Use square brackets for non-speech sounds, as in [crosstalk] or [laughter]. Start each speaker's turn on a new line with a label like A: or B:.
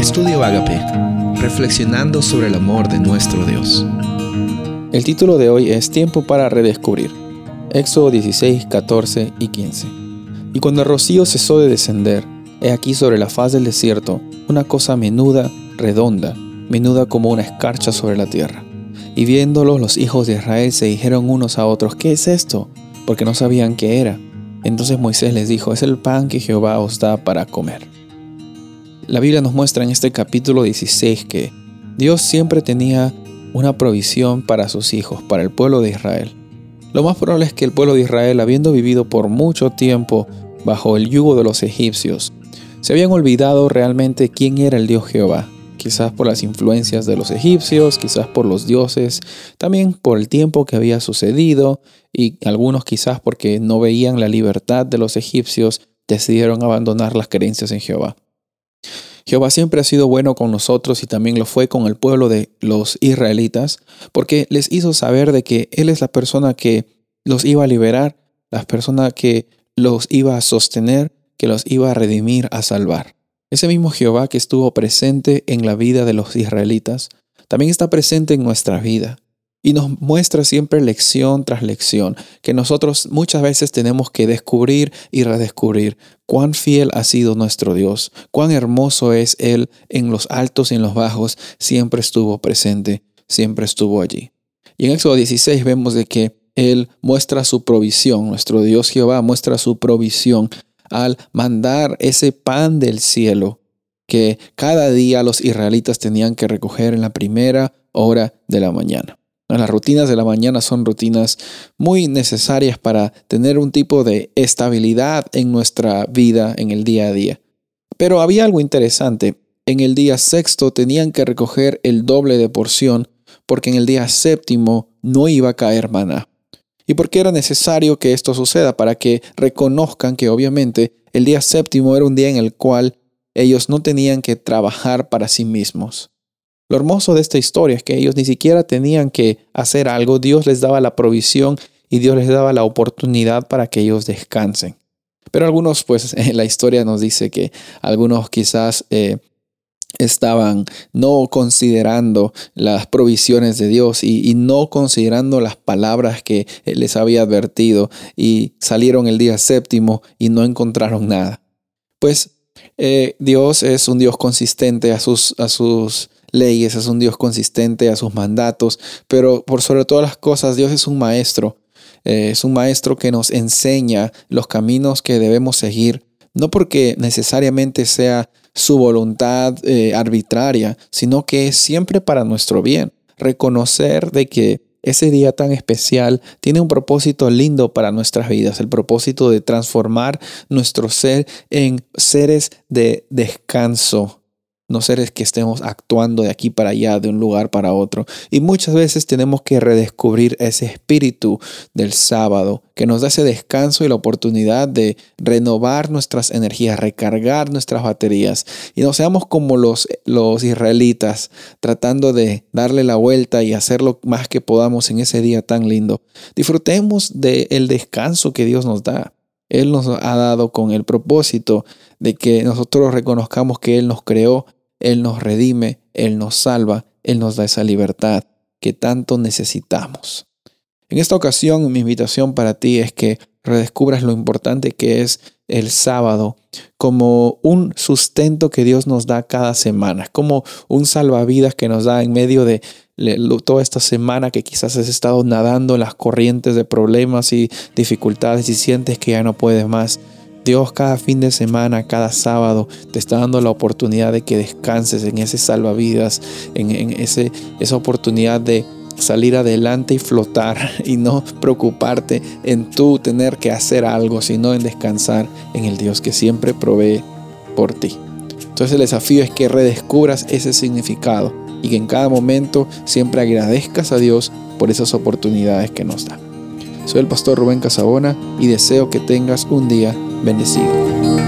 A: Estudio Agape, reflexionando sobre el amor de nuestro Dios.
B: El título de hoy es Tiempo para redescubrir. Éxodo 16, 14 y 15. Y cuando el rocío cesó de descender, he aquí sobre la faz del desierto una cosa menuda, redonda, menuda como una escarcha sobre la tierra. Y viéndolo los hijos de Israel se dijeron unos a otros, ¿qué es esto? Porque no sabían qué era. Entonces Moisés les dijo, es el pan que Jehová os da para comer. La Biblia nos muestra en este capítulo 16 que Dios siempre tenía una provisión para sus hijos, para el pueblo de Israel. Lo más probable es que el pueblo de Israel, habiendo vivido por mucho tiempo bajo el yugo de los egipcios, se habían olvidado realmente quién era el Dios Jehová, quizás por las influencias de los egipcios, quizás por los dioses, también por el tiempo que había sucedido y algunos quizás porque no veían la libertad de los egipcios, decidieron abandonar las creencias en Jehová. Jehová siempre ha sido bueno con nosotros y también lo fue con el pueblo de los israelitas, porque les hizo saber de que Él es la persona que los iba a liberar, la persona que los iba a sostener, que los iba a redimir, a salvar. Ese mismo Jehová que estuvo presente en la vida de los israelitas, también está presente en nuestra vida. Y nos muestra siempre lección tras lección, que nosotros muchas veces tenemos que descubrir y redescubrir cuán fiel ha sido nuestro Dios, cuán hermoso es Él en los altos y en los bajos, siempre estuvo presente, siempre estuvo allí. Y en Éxodo 16 vemos de que Él muestra su provisión, nuestro Dios Jehová muestra su provisión al mandar ese pan del cielo que cada día los israelitas tenían que recoger en la primera hora de la mañana. Las rutinas de la mañana son rutinas muy necesarias para tener un tipo de estabilidad en nuestra vida en el día a día. Pero había algo interesante. En el día sexto tenían que recoger el doble de porción porque en el día séptimo no iba a caer maná. ¿Y por qué era necesario que esto suceda? Para que reconozcan que obviamente el día séptimo era un día en el cual ellos no tenían que trabajar para sí mismos. Lo hermoso de esta historia es que ellos ni siquiera tenían que hacer algo, Dios les daba la provisión y Dios les daba la oportunidad para que ellos descansen. Pero algunos, pues en [laughs] la historia nos dice que algunos quizás eh, estaban no considerando las provisiones de Dios y, no considerando las palabras que les había advertido y salieron el día séptimo y no encontraron nada. Pues eh, Dios es un Dios consistente a sus, a sus leyes, es un Dios consistente a sus mandatos, pero por sobre todas las cosas, Dios es un maestro. Eh, es un maestro que nos enseña los caminos que debemos seguir, no porque necesariamente sea su voluntad eh, arbitraria, sino que es siempre para nuestro bien. Reconocer de que ese día tan especial tiene un propósito lindo para nuestras vidas, el propósito de transformar nuestro ser en seres de descanso, no seres que estemos actuando de aquí para allá, de un lugar para otro. Y muchas veces tenemos que redescubrir ese espíritu del sábado que nos da ese descanso y la oportunidad de renovar nuestras energías, recargar nuestras baterías. Y no seamos como los, los israelitas tratando de darle la vuelta y hacer lo más que podamos en ese día tan lindo. Disfrutemos del descanso que Dios nos da. Él nos ha dado con el propósito de que nosotros reconozcamos que Él nos creó él nos redime, Él nos salva, Él nos da esa libertad que tanto necesitamos. En esta ocasión, mi invitación para ti es que redescubras lo importante que es el sábado como un sustento que Dios nos da cada semana, como un salvavidas que nos da en medio de toda esta semana que quizás has estado nadando en las corrientes de problemas y dificultades y sientes que ya no puedes más. Dios cada fin de semana, cada sábado, te está dando la oportunidad de que descanses en ese salvavidas, en, ese, esa oportunidad de salir adelante y flotar [laughs] y no preocuparte en tú tener que hacer algo, sino en descansar en el Dios que siempre provee por ti. Entonces el desafío es que redescubras ese significado y que en cada momento siempre agradezcas a Dios por esas oportunidades que nos da. Soy el pastor Rubén Casabona y deseo que tengas un día bendecido.